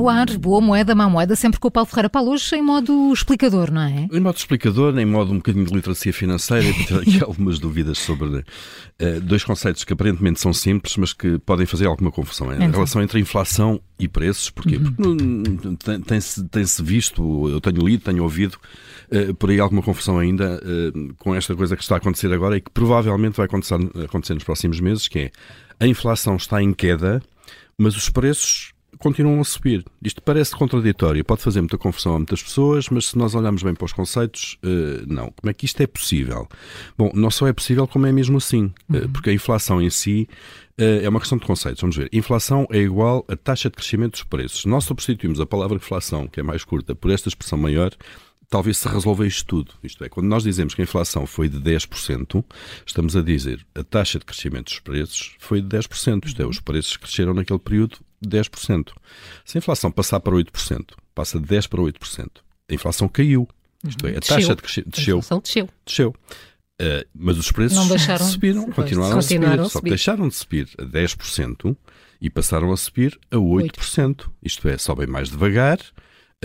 no ar. Boa moeda, má moeda, sempre com o Paulo Ferreira. Paulo, hoje em modo explicador, não é? Em modo explicador, em modo um bocadinho de literacia financeira, e ter aqui algumas dúvidas sobre uh, dois conceitos que aparentemente são simples, mas que podem fazer alguma confusão. É então. A relação entre inflação e preços. Porquê? Uhum. Porque tem-se tem visto, eu tenho lido, tenho ouvido uh, por aí alguma confusão ainda uh, com esta coisa que está a acontecer agora e que provavelmente vai acontecer, acontecer nos próximos meses, que é a inflação está em queda, mas os preços continuam a subir. Isto parece contraditório, pode fazer muita confusão a muitas pessoas, mas se nós olharmos bem para os conceitos, uh, não. Como é que isto é possível? Bom, não só é possível, como é mesmo assim, uh, porque a inflação em si uh, é uma questão de conceitos. Vamos ver. Inflação é igual a taxa de crescimento dos preços. Se nós substituímos a palavra inflação, que é mais curta, por esta expressão maior, talvez se resolva isto tudo. Isto é, quando nós dizemos que a inflação foi de 10%, estamos a dizer a taxa de crescimento dos preços foi de 10%. Isto é, os preços cresceram naquele período 10%. Se a inflação passar para 8%, passa de 10% para 8%, a inflação caiu. Isto é, a taxa desceu. de crescimento desceu. A inflação desceu. Desceu. Uh, mas os preços não deixaram, subiram, continuaram, continuaram, a subir, a subir. Só que deixaram de subir a 10% e passaram a subir a 8%. 8%. Isto é, sobem mais devagar,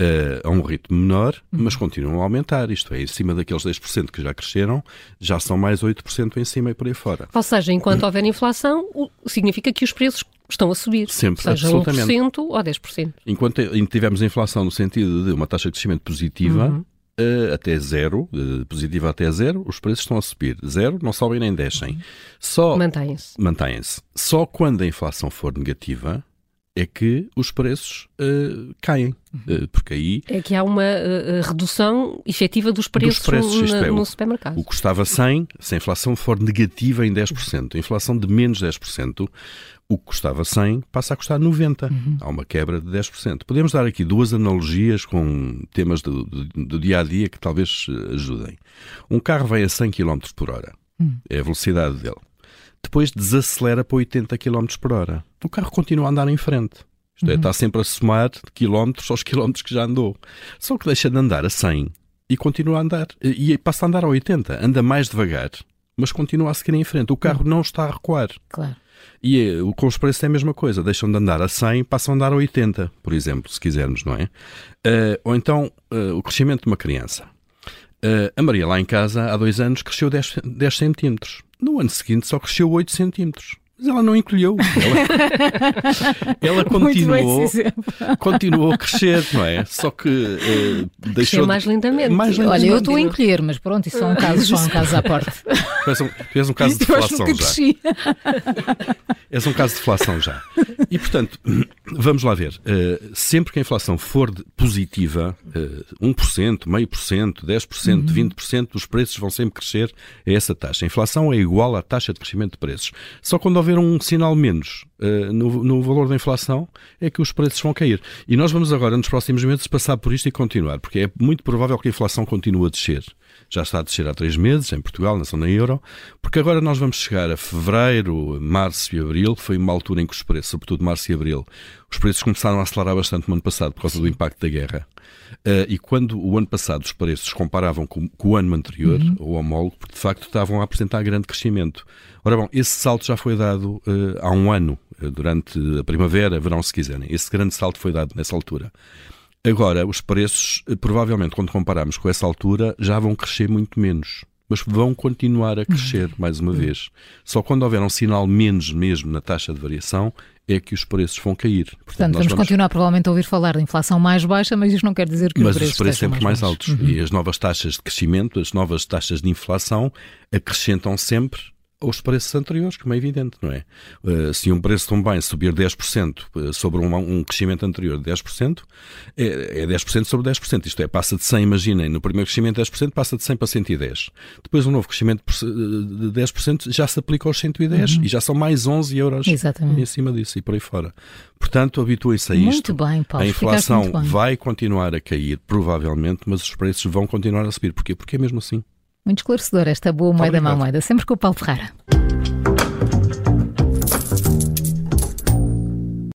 uh, a um ritmo menor, uhum. mas continuam a aumentar. Isto é, em cima daqueles 10% que já cresceram, já são mais 8% em cima e por aí fora. Ou seja, enquanto houver inflação, significa que os preços estão a subir. Sempre, seja absolutamente. 1% ou 10%. Enquanto tivermos inflação no sentido de uma taxa de crescimento positiva, uhum. Uh, até zero, uh, positiva até zero, os preços estão a subir. Zero, não sobem nem descem. Só mantêm-se. Mantêm-se. Só quando a inflação for negativa é que os preços uh, caem. Uh, porque aí. É que há uma uh, redução efetiva dos preços, dos preços na, é, no supermercado. O que custava 100, se a inflação for negativa em 10%, a inflação de menos 10%, o que custava 100 passa a custar 90. Uhum. Há uma quebra de 10%. Podemos dar aqui duas analogias com temas do, do, do dia a dia que talvez ajudem. Um carro vai a 100 km por hora. Uhum. É a velocidade dele depois desacelera para 80 km por hora. O carro continua a andar em frente. Isto é, uhum. está sempre a somar quilómetros aos quilómetros que já andou. Só que deixa de andar a 100 e continua a andar. E passa a andar a 80. Anda mais devagar, mas continua a seguir em frente. O carro uhum. não está a recuar. Claro. E é, com os preços é a mesma coisa. Deixam de andar a 100, passam a andar a 80, por exemplo, se quisermos, não é? Uh, ou então, uh, o crescimento de uma criança. Uh, a Maria, lá em casa, há dois anos, cresceu 10, 10 centímetros. No ano seguinte só cresceu 8 centímetros. Mas ela não encolheu. Ela, ela continuou, continuou a crescer, não é? Só que uh, deixou. De, mais lentamente. Mais lentamente. Olha, eu estou a encolher, mas pronto, isso são casos, são casos à porta. Tu um, tu és um caso de deflação já. És um caso de deflação já. E portanto, vamos lá ver. Uh, sempre que a inflação for positiva, uh, 1%, meio por cento, 10%, uhum. 20%, os preços vão sempre crescer a essa taxa. A inflação é igual à taxa de crescimento de preços. Só quando haver um sinal menos uh, no, no, valor da inflação, é que os preços vão cair. E nós vamos agora, nos próximos meses, passar por isto e continuar, porque é muito provável que a inflação continue a descer. Já está a descer há três meses, em Portugal, na zona euro, porque agora nós vamos chegar a fevereiro, março e abril, que foi uma altura em que os preços, sobretudo março e abril, os preços começaram a acelerar bastante no ano passado por causa do impacto da guerra. Uh, e quando o ano passado os preços comparavam com, com o ano anterior, uhum. o homólogo, porque de facto estavam a apresentar grande crescimento. Ora bom, esse salto já foi dado uh, há um ano, uh, durante a primavera, verão, se quiserem. Esse grande salto foi dado nessa altura. Agora, os preços, provavelmente, quando compararmos com essa altura, já vão crescer muito menos mas vão continuar a crescer mais uma vez. Só quando houver um sinal menos mesmo na taxa de variação é que os preços vão cair. Portanto, Portanto vamos, vamos, continuar provavelmente a ouvir falar de inflação mais baixa, mas isso não quer dizer que mas os preços, os preços sempre mais, mais altos. Uhum. E as novas taxas de crescimento, as novas taxas de inflação acrescentam sempre aos preços anteriores, como é evidente, não é? Uh, se um preço de um bem subir 10% eh, sobre um, um, crescimento anterior de 10%, é, é 10% sobre 10%. Isto é, passa de 100, imaginem, no primeiro crescimento de 10%, passa de 100 para 110. Depois um novo crescimento de 10% já se aplica aos 110 uhum. e já são mais 11 euros Exatamente. em cima disso e por aí fora. Portanto, habituem-se a isto. Muito bem, Paulo. A inflação vai continuar a cair, provavelmente, mas os preços vão continuar a subir. Porquê? Porque é mesmo assim. Muito esclarecedor esta boa moeda, má moeda. Sempre com o Paulo Ferreira.